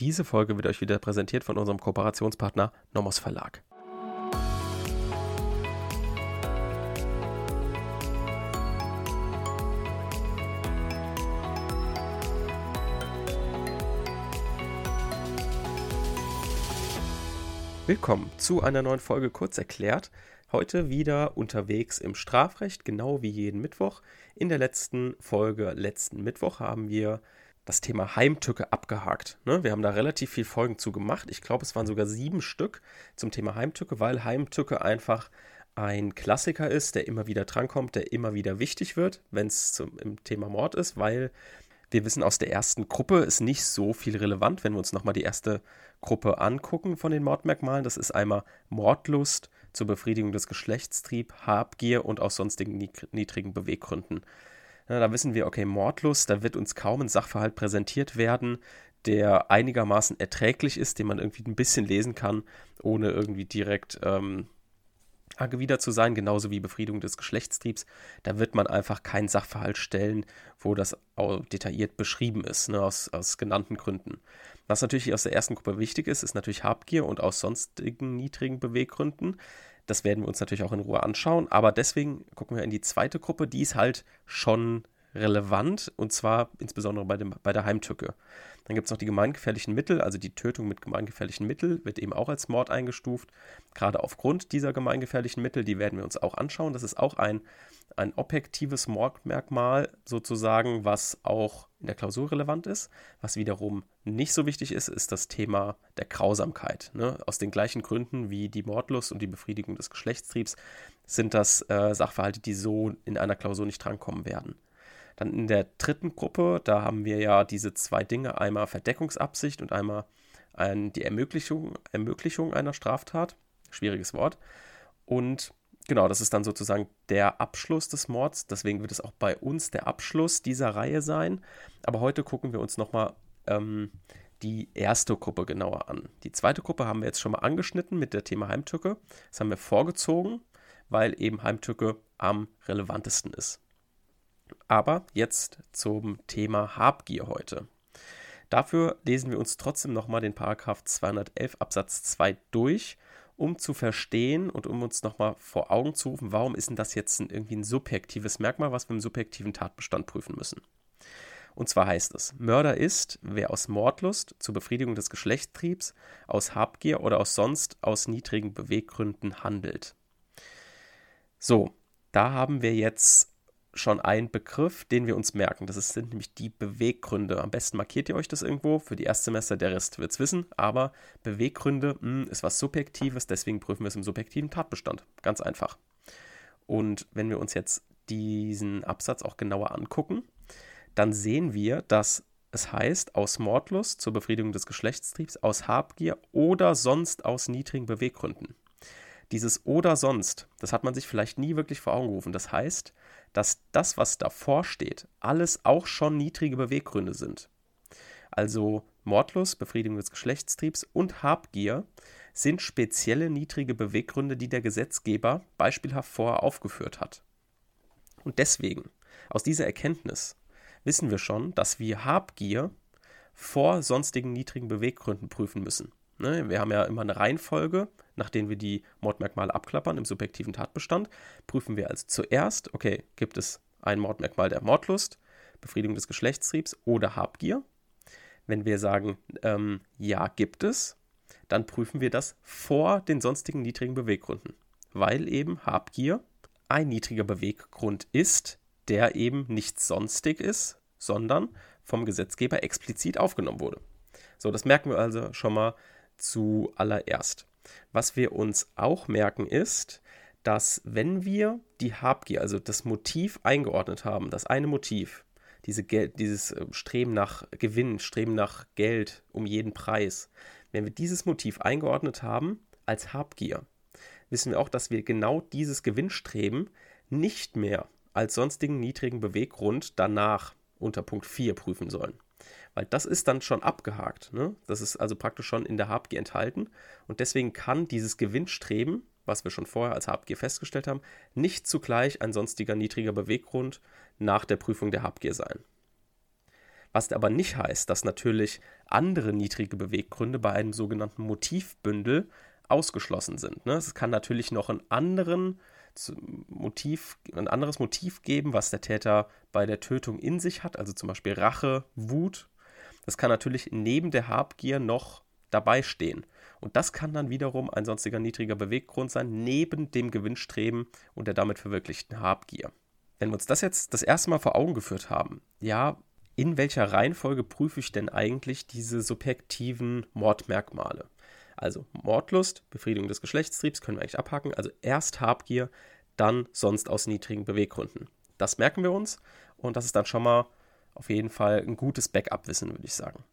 Diese Folge wird euch wieder präsentiert von unserem Kooperationspartner Nomos Verlag. Willkommen zu einer neuen Folge Kurz erklärt. Heute wieder unterwegs im Strafrecht, genau wie jeden Mittwoch. In der letzten Folge, letzten Mittwoch, haben wir das Thema Heimtücke abgehakt. Ne? Wir haben da relativ viel Folgen zu gemacht. Ich glaube, es waren sogar sieben Stück zum Thema Heimtücke, weil Heimtücke einfach ein Klassiker ist, der immer wieder drankommt, der immer wieder wichtig wird, wenn es im Thema Mord ist, weil wir wissen aus der ersten Gruppe ist nicht so viel relevant, wenn wir uns nochmal die erste Gruppe angucken von den Mordmerkmalen. Das ist einmal Mordlust zur Befriedigung des Geschlechtstrieb, Habgier und aus sonstigen niedrigen Beweggründen. Ja, da wissen wir, okay, Mordlust, da wird uns kaum ein Sachverhalt präsentiert werden, der einigermaßen erträglich ist, den man irgendwie ein bisschen lesen kann, ohne irgendwie direkt ähm, wieder zu sein, genauso wie Befriedigung des Geschlechtstriebs. Da wird man einfach keinen Sachverhalt stellen, wo das detailliert beschrieben ist, ne, aus, aus genannten Gründen. Was natürlich aus der ersten Gruppe wichtig ist, ist natürlich Habgier und aus sonstigen niedrigen Beweggründen. Das werden wir uns natürlich auch in Ruhe anschauen. Aber deswegen gucken wir in die zweite Gruppe. Die ist halt schon relevant und zwar insbesondere bei, dem, bei der Heimtücke. Dann gibt es noch die gemeingefährlichen Mittel, also die Tötung mit gemeingefährlichen Mitteln wird eben auch als Mord eingestuft. Gerade aufgrund dieser gemeingefährlichen Mittel, die werden wir uns auch anschauen. Das ist auch ein, ein objektives Mordmerkmal sozusagen, was auch in der Klausur relevant ist. Was wiederum nicht so wichtig ist, ist das Thema der Grausamkeit. Ne? Aus den gleichen Gründen wie die Mordlust und die Befriedigung des Geschlechtstriebs sind das äh, Sachverhalte, die so in einer Klausur nicht drankommen werden. Dann in der dritten Gruppe, da haben wir ja diese zwei Dinge, einmal Verdeckungsabsicht und einmal ein, die Ermöglichung, Ermöglichung einer Straftat. Schwieriges Wort. Und genau, das ist dann sozusagen der Abschluss des Mords. Deswegen wird es auch bei uns der Abschluss dieser Reihe sein. Aber heute gucken wir uns nochmal ähm, die erste Gruppe genauer an. Die zweite Gruppe haben wir jetzt schon mal angeschnitten mit der Thema Heimtücke. Das haben wir vorgezogen, weil eben Heimtücke am relevantesten ist. Aber jetzt zum Thema Habgier heute. Dafür lesen wir uns trotzdem nochmal den Paragraph 211 Absatz 2 durch, um zu verstehen und um uns nochmal vor Augen zu rufen, warum ist denn das jetzt ein, irgendwie ein subjektives Merkmal, was wir im subjektiven Tatbestand prüfen müssen. Und zwar heißt es, Mörder ist, wer aus Mordlust zur Befriedigung des Geschlechtstriebs, aus Habgier oder aus sonst aus niedrigen Beweggründen handelt. So, da haben wir jetzt schon ein Begriff, den wir uns merken. Das sind nämlich die Beweggründe. Am besten markiert ihr euch das irgendwo. Für die Erstsemester, der Rest wird es wissen. Aber Beweggründe mh, hm, ist was Subjektives, deswegen prüfen wir es im subjektiven Tatbestand. Ganz einfach. Und wenn wir uns jetzt diesen Absatz auch genauer angucken, dann sehen wir, dass es heißt, aus Mordlust zur Befriedigung des Geschlechtstriebs, aus Habgier oder sonst aus niedrigen Beweggründen. Dieses oder sonst, das hat man sich vielleicht nie wirklich vor Augen gerufen. Das heißt, dass das, was davor steht, alles auch schon niedrige Beweggründe sind. Also Mordlust, Befriedigung des Geschlechtstriebs und Habgier sind spezielle niedrige Beweggründe, die der Gesetzgeber beispielhaft vorher aufgeführt hat. Und deswegen, aus dieser Erkenntnis, wissen wir schon, dass wir Habgier vor sonstigen niedrigen Beweggründen prüfen müssen. Ne, wir haben ja immer eine Reihenfolge, nachdem wir die Mordmerkmale abklappern im subjektiven Tatbestand. Prüfen wir also zuerst, okay, gibt es ein Mordmerkmal der Mordlust, Befriedigung des Geschlechtstriebs oder Habgier? Wenn wir sagen, ähm, ja, gibt es, dann prüfen wir das vor den sonstigen niedrigen Beweggründen, weil eben Habgier ein niedriger Beweggrund ist, der eben nicht sonstig ist, sondern vom Gesetzgeber explizit aufgenommen wurde. So, das merken wir also schon mal zuallererst. Was wir uns auch merken ist, dass wenn wir die Habgier, also das Motiv eingeordnet haben, das eine Motiv, diese dieses äh, Streben nach Gewinn, Streben nach Geld um jeden Preis, wenn wir dieses Motiv eingeordnet haben als Habgier, wissen wir auch, dass wir genau dieses Gewinnstreben nicht mehr als sonstigen niedrigen Beweggrund danach unter Punkt 4 prüfen sollen. Weil das ist dann schon abgehakt. Ne? Das ist also praktisch schon in der Habgier enthalten. Und deswegen kann dieses Gewinnstreben, was wir schon vorher als Habgier festgestellt haben, nicht zugleich ein sonstiger niedriger Beweggrund nach der Prüfung der Habgier sein. Was aber nicht heißt, dass natürlich andere niedrige Beweggründe bei einem sogenannten Motivbündel ausgeschlossen sind. Ne? Es kann natürlich noch einen anderen Motiv, ein anderes Motiv geben, was der Täter bei der Tötung in sich hat, also zum Beispiel Rache, Wut. Das kann natürlich neben der Habgier noch dabei stehen. Und das kann dann wiederum ein sonstiger niedriger Beweggrund sein, neben dem Gewinnstreben und der damit verwirklichten Habgier. Wenn wir uns das jetzt das erste Mal vor Augen geführt haben, ja, in welcher Reihenfolge prüfe ich denn eigentlich diese subjektiven Mordmerkmale? Also Mordlust, Befriedigung des Geschlechtstriebs können wir eigentlich abhaken. Also erst Habgier, dann sonst aus niedrigen Beweggründen. Das merken wir uns und das ist dann schon mal auf jeden Fall ein gutes Backup-Wissen, würde ich sagen.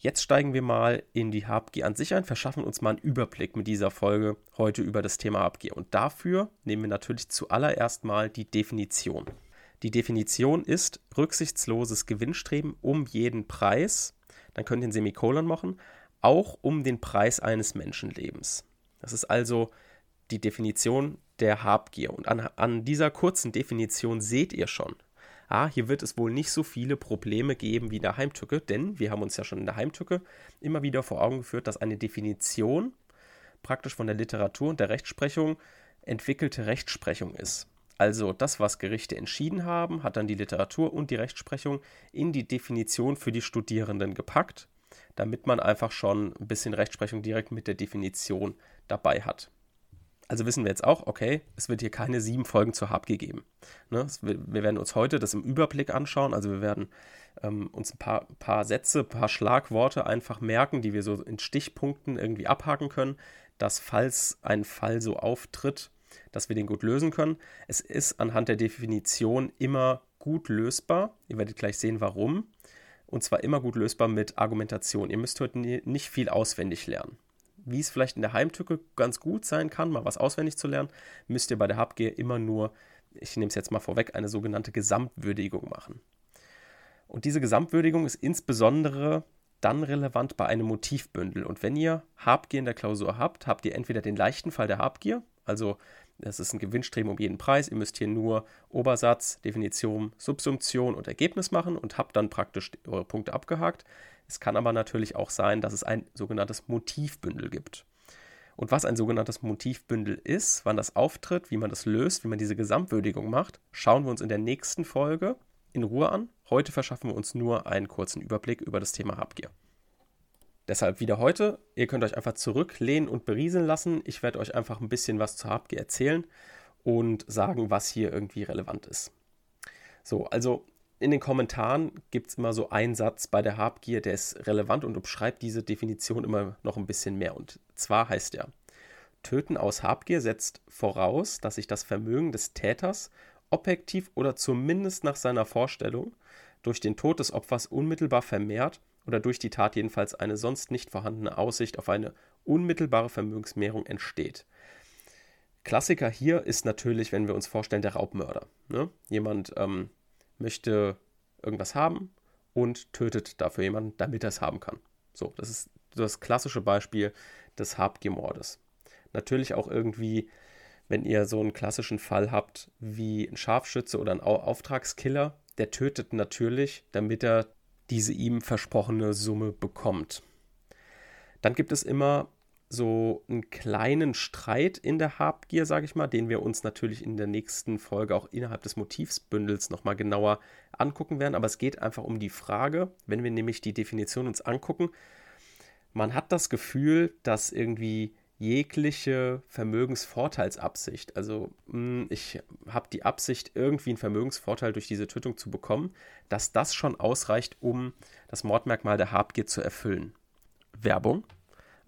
Jetzt steigen wir mal in die Habgier an sich ein, verschaffen uns mal einen Überblick mit dieser Folge heute über das Thema Habgier. Und dafür nehmen wir natürlich zuallererst mal die Definition. Die Definition ist rücksichtsloses Gewinnstreben um jeden Preis. Dann könnt ihr ein Semikolon machen, auch um den Preis eines Menschenlebens. Das ist also die Definition der Habgier. Und an, an dieser kurzen Definition seht ihr schon, ah, hier wird es wohl nicht so viele Probleme geben wie in der Heimtücke, denn wir haben uns ja schon in der Heimtücke immer wieder vor Augen geführt, dass eine Definition praktisch von der Literatur und der Rechtsprechung entwickelte Rechtsprechung ist. Also das, was Gerichte entschieden haben, hat dann die Literatur und die Rechtsprechung in die Definition für die Studierenden gepackt damit man einfach schon ein bisschen Rechtsprechung direkt mit der Definition dabei hat. Also wissen wir jetzt auch, okay, es wird hier keine sieben Folgen zur HAB geben. Ne? Wir werden uns heute das im Überblick anschauen. Also wir werden ähm, uns ein paar, paar Sätze, ein paar Schlagworte einfach merken, die wir so in Stichpunkten irgendwie abhaken können, dass falls ein Fall so auftritt, dass wir den gut lösen können. Es ist anhand der Definition immer gut lösbar. Ihr werdet gleich sehen, warum und zwar immer gut lösbar mit Argumentation. Ihr müsst heute nicht viel auswendig lernen. Wie es vielleicht in der Heimtücke ganz gut sein kann, mal was auswendig zu lernen, müsst ihr bei der Habgier immer nur, ich nehme es jetzt mal vorweg, eine sogenannte Gesamtwürdigung machen. Und diese Gesamtwürdigung ist insbesondere dann relevant bei einem Motivbündel. Und wenn ihr Habgier in der Klausur habt, habt ihr entweder den leichten Fall der Habgier, also das ist ein Gewinnstreben um jeden Preis. Ihr müsst hier nur Obersatz, Definition, Subsumption und Ergebnis machen und habt dann praktisch eure Punkte abgehakt. Es kann aber natürlich auch sein, dass es ein sogenanntes Motivbündel gibt. Und was ein sogenanntes Motivbündel ist, wann das auftritt, wie man das löst, wie man diese Gesamtwürdigung macht, schauen wir uns in der nächsten Folge in Ruhe an. Heute verschaffen wir uns nur einen kurzen Überblick über das Thema Habgier. Deshalb wieder heute. Ihr könnt euch einfach zurücklehnen und berieseln lassen. Ich werde euch einfach ein bisschen was zu Habgier erzählen und sagen, was hier irgendwie relevant ist. So, also in den Kommentaren gibt es immer so einen Satz bei der Habgier, der ist relevant und umschreibt diese Definition immer noch ein bisschen mehr. Und zwar heißt er, Töten aus Habgier setzt voraus, dass sich das Vermögen des Täters objektiv oder zumindest nach seiner Vorstellung durch den Tod des Opfers unmittelbar vermehrt oder durch die Tat jedenfalls eine sonst nicht vorhandene Aussicht auf eine unmittelbare Vermögensmehrung entsteht. Klassiker hier ist natürlich, wenn wir uns vorstellen, der Raubmörder. Ne? Jemand ähm, möchte irgendwas haben und tötet dafür jemanden, damit er es haben kann. So, das ist das klassische Beispiel des Habgiermordes. Natürlich auch irgendwie, wenn ihr so einen klassischen Fall habt wie ein Scharfschütze oder ein Auftragskiller, der tötet natürlich, damit er diese ihm versprochene Summe bekommt. Dann gibt es immer so einen kleinen Streit in der Habgier, sage ich mal, den wir uns natürlich in der nächsten Folge auch innerhalb des Motivsbündels nochmal genauer angucken werden. Aber es geht einfach um die Frage, wenn wir nämlich die Definition uns angucken, man hat das Gefühl, dass irgendwie jegliche Vermögensvorteilsabsicht. Also hm, ich habe die Absicht, irgendwie einen Vermögensvorteil durch diese Tötung zu bekommen, dass das schon ausreicht, um das Mordmerkmal der Habgier zu erfüllen. Werbung.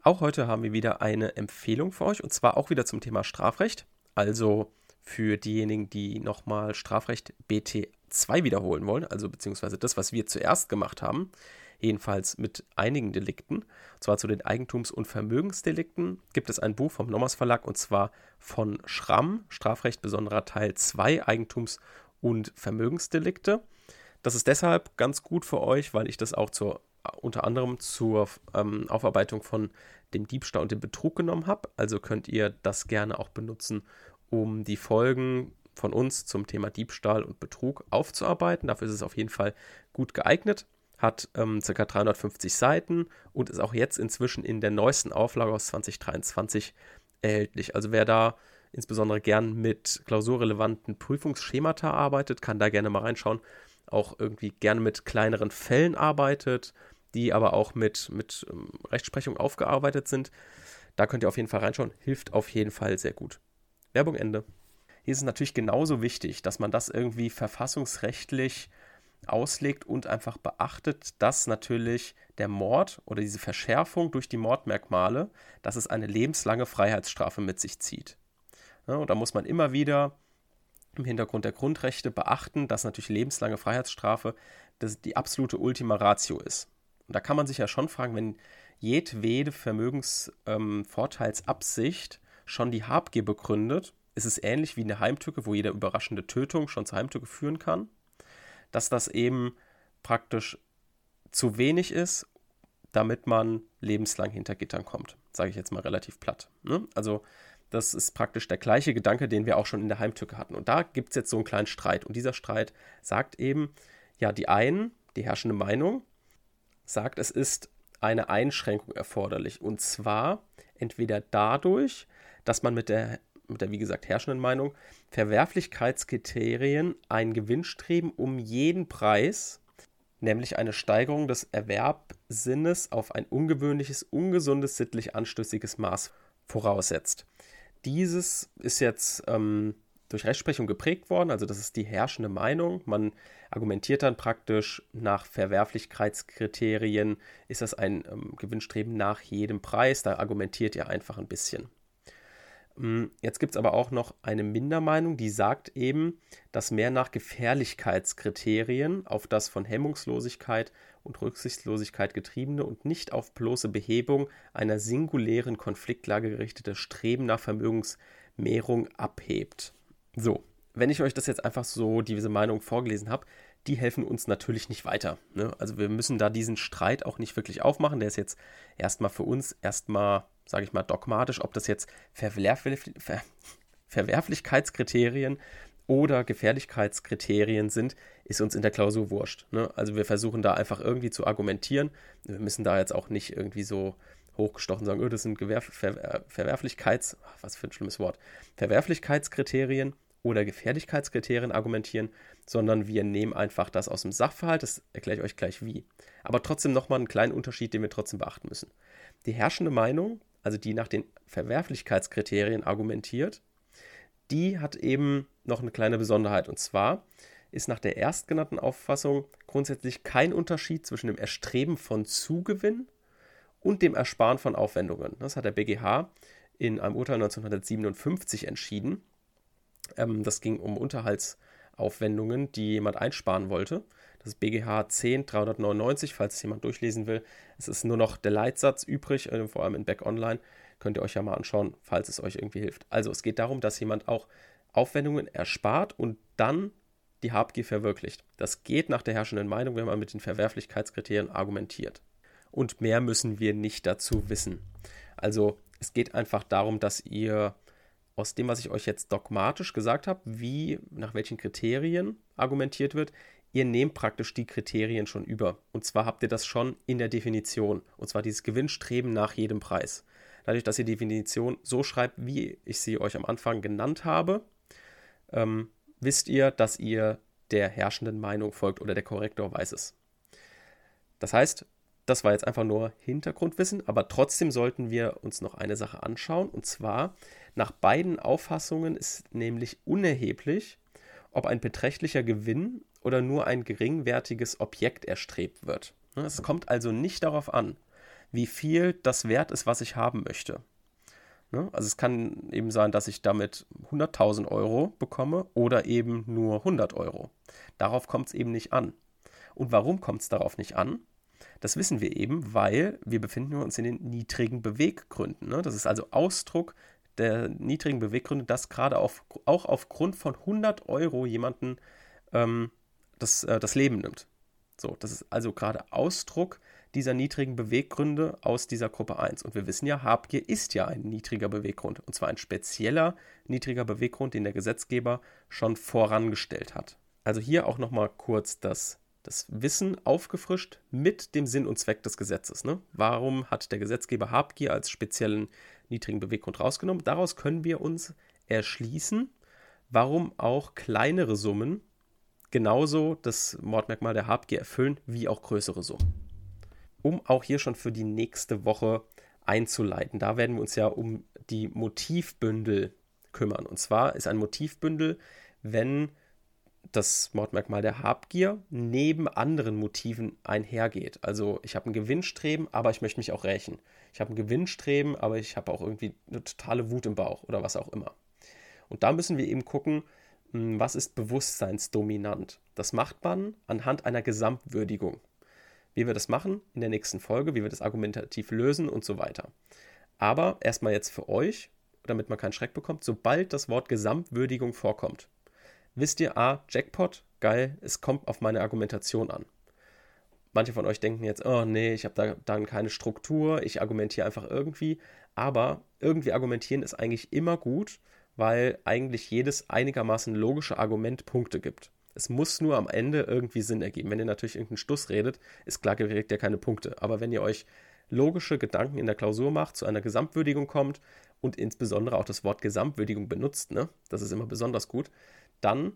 Auch heute haben wir wieder eine Empfehlung für euch und zwar auch wieder zum Thema Strafrecht. Also für diejenigen, die nochmal Strafrecht BT2 wiederholen wollen, also beziehungsweise das, was wir zuerst gemacht haben jedenfalls mit einigen Delikten. Und zwar zu den Eigentums- und Vermögensdelikten gibt es ein Buch vom Nommers Verlag und zwar von Schramm, Strafrecht besonderer Teil 2, Eigentums- und Vermögensdelikte. Das ist deshalb ganz gut für euch, weil ich das auch zur, unter anderem zur ähm, Aufarbeitung von dem Diebstahl und dem Betrug genommen habe. Also könnt ihr das gerne auch benutzen, um die Folgen von uns zum Thema Diebstahl und Betrug aufzuarbeiten. Dafür ist es auf jeden Fall gut geeignet. Hat ähm, ca. 350 Seiten und ist auch jetzt inzwischen in der neuesten Auflage aus 2023 erhältlich. Also wer da insbesondere gern mit klausurrelevanten Prüfungsschemata arbeitet, kann da gerne mal reinschauen. Auch irgendwie gerne mit kleineren Fällen arbeitet, die aber auch mit, mit ähm, Rechtsprechung aufgearbeitet sind. Da könnt ihr auf jeden Fall reinschauen. Hilft auf jeden Fall sehr gut. Werbung Ende. Hier ist es natürlich genauso wichtig, dass man das irgendwie verfassungsrechtlich auslegt und einfach beachtet, dass natürlich der Mord oder diese Verschärfung durch die Mordmerkmale, dass es eine lebenslange Freiheitsstrafe mit sich zieht. Ja, und da muss man immer wieder im Hintergrund der Grundrechte beachten, dass natürlich lebenslange Freiheitsstrafe das die absolute Ultima Ratio ist. Und da kann man sich ja schon fragen, wenn jedwede Vermögensvorteilsabsicht ähm, schon die Habgier begründet, ist es ähnlich wie eine Heimtücke, wo jede überraschende Tötung schon zur Heimtücke führen kann dass das eben praktisch zu wenig ist, damit man lebenslang hinter Gittern kommt. Sage ich jetzt mal relativ platt. Ne? Also das ist praktisch der gleiche Gedanke, den wir auch schon in der Heimtücke hatten. Und da gibt es jetzt so einen kleinen Streit. Und dieser Streit sagt eben, ja, die einen, die herrschende Meinung, sagt, es ist eine Einschränkung erforderlich. Und zwar entweder dadurch, dass man mit der mit der wie gesagt herrschenden Meinung, Verwerflichkeitskriterien ein Gewinnstreben um jeden Preis, nämlich eine Steigerung des Erwerbsinnes auf ein ungewöhnliches, ungesundes, sittlich anstößiges Maß voraussetzt. Dieses ist jetzt ähm, durch Rechtsprechung geprägt worden, also das ist die herrschende Meinung. Man argumentiert dann praktisch nach Verwerflichkeitskriterien, ist das ein ähm, Gewinnstreben nach jedem Preis, da argumentiert ihr einfach ein bisschen. Hm, jetzt gibt es aber auch noch eine Mindermeinung, die sagt eben, dass mehr nach Gefährlichkeitskriterien auf das von Hemmungslosigkeit und Rücksichtslosigkeit getriebene und nicht auf bloße Behebung einer singulären Konfliktlage gerichtete Streben nach Vermögensmehrung abhebt. So, wenn ich euch das jetzt einfach so, diese Meinung vorgelesen habe, die helfen uns natürlich nicht weiter. Ne? Also wir müssen da diesen Streit auch nicht wirklich aufmachen. Der ist jetzt erstmal für uns erstmal sage ich mal, dogmatisch, ob das jetzt Verwerflich Ver Verwerflichkeitskriterien oder Gefährlichkeitskriterien sind, ist uns in der Klausur wurscht. Ne? Also wir versuchen da einfach irgendwie zu argumentieren. Wir müssen da jetzt auch nicht irgendwie so hochgestochen sagen, oh, das sind Gewerf Ver Verwerflichkeits, was für ein schlimmes Wort, Verwerflichkeitskriterien oder Gefährlichkeitskriterien argumentieren, sondern wir nehmen einfach das aus dem Sachverhalt, das erkläre ich euch gleich wie. Aber trotzdem nochmal einen kleinen Unterschied, den wir trotzdem beachten müssen. Die herrschende Meinung also die nach den Verwerflichkeitskriterien argumentiert, die hat eben noch eine kleine Besonderheit. Und zwar ist nach der erstgenannten Auffassung grundsätzlich kein Unterschied zwischen dem Erstreben von Zugewinn und dem Ersparen von Aufwendungen. Das hat der BGH in einem Urteil 1957 entschieden. Ähm, das ging um Unterhaltsaufwendungen, die jemand einsparen wollte. Das BGH 10 399, falls es jemand durchlesen will. Es ist nur noch der Leitsatz übrig, äh, vor allem in Back Online. Könnt ihr euch ja mal anschauen, falls es euch irgendwie hilft. Also es geht darum, dass jemand auch Aufwendungen erspart und dann die Habgier verwirklicht. Das geht nach der herrschenden Meinung, wenn man mit den Verwerflichkeitskriterien argumentiert. Und mehr müssen wir nicht dazu wissen. Also es geht einfach darum, dass ihr aus dem, was ich euch jetzt dogmatisch gesagt habe, wie nach welchen Kriterien argumentiert wird, ihr nehmt praktisch die Kriterien schon über. Und zwar habt ihr das schon in der Definition. Und zwar dieses Gewinnstreben nach jedem Preis. Dadurch, dass ihr die Definition so schreibt, wie ich sie euch am Anfang genannt habe, ähm, wisst ihr, dass ihr der herrschenden Meinung folgt oder der Korrektor weiß es. Das heißt, das war jetzt einfach nur Hintergrundwissen, aber trotzdem sollten wir uns noch eine Sache anschauen. Und zwar, nach beiden Auffassungen ist nämlich unerheblich, ob ein beträchtlicher Gewinn oder nur ein geringwertiges Objekt erstrebt wird. Es kommt also nicht darauf an, wie viel das wert ist, was ich haben möchte. Also es kann eben sein, dass ich damit 100.000 Euro bekomme oder eben nur 100 Euro. Darauf kommt es eben nicht an. Und warum kommt es darauf nicht an? Das wissen wir eben, weil wir befinden uns in den niedrigen Beweggründen. Das ist also Ausdruck der niedrigen Beweggründe, dass gerade auf, auch aufgrund von 100 Euro jemanden ähm, das, äh, das Leben nimmt. So, das ist also gerade Ausdruck dieser niedrigen Beweggründe aus dieser Gruppe 1. Und wir wissen ja, Habgier ist ja ein niedriger Beweggrund. Und zwar ein spezieller niedriger Beweggrund, den der Gesetzgeber schon vorangestellt hat. Also hier auch nochmal kurz das das Wissen aufgefrischt mit dem Sinn und Zweck des Gesetzes. Ne? Warum hat der Gesetzgeber Habgier als speziellen niedrigen Beweggrund rausgenommen? Daraus können wir uns erschließen, warum auch kleinere Summen genauso das Mordmerkmal der Habgier erfüllen wie auch größere Summen. Um auch hier schon für die nächste Woche einzuleiten, da werden wir uns ja um die Motivbündel kümmern. Und zwar ist ein Motivbündel, wenn das Mordmerkmal der Habgier neben anderen Motiven einhergeht. Also ich habe ein Gewinnstreben, aber ich möchte mich auch rächen. Ich habe ein Gewinnstreben, aber ich habe auch irgendwie eine totale Wut im Bauch oder was auch immer. Und da müssen wir eben gucken, was ist bewusstseinsdominant. Das macht man anhand einer Gesamtwürdigung. Wie wir das machen in der nächsten Folge, wie wir das argumentativ lösen und so weiter. Aber erstmal jetzt für euch, damit man keinen Schreck bekommt, sobald das Wort Gesamtwürdigung vorkommt, wisst ihr, ah, Jackpot, geil, es kommt auf meine Argumentation an. Manche von euch denken jetzt, oh nee, ich habe da dann keine Struktur, ich argumentiere einfach irgendwie. Aber irgendwie argumentieren ist eigentlich immer gut, weil eigentlich jedes einigermaßen logische Argument Punkte gibt. Es muss nur am Ende irgendwie Sinn ergeben. Wenn ihr natürlich irgendeinen Stuss redet, ist klar, ihr kriegt ja keine Punkte. Aber wenn ihr euch logische Gedanken in der Klausur macht, zu einer Gesamtwürdigung kommt und insbesondere auch das Wort Gesamtwürdigung benutzt, ne, das ist immer besonders gut, dann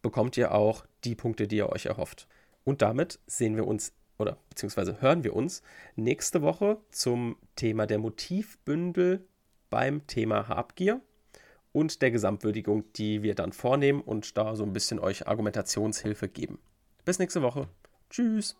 bekommt ihr auch die Punkte, die ihr euch erhofft. Und damit sehen wir uns oder beziehungsweise hören wir uns nächste Woche zum Thema der Motivbündel beim Thema Habgier und der Gesamtwürdigung, die wir dann vornehmen und da so ein bisschen euch Argumentationshilfe geben. Bis nächste Woche. Tschüss.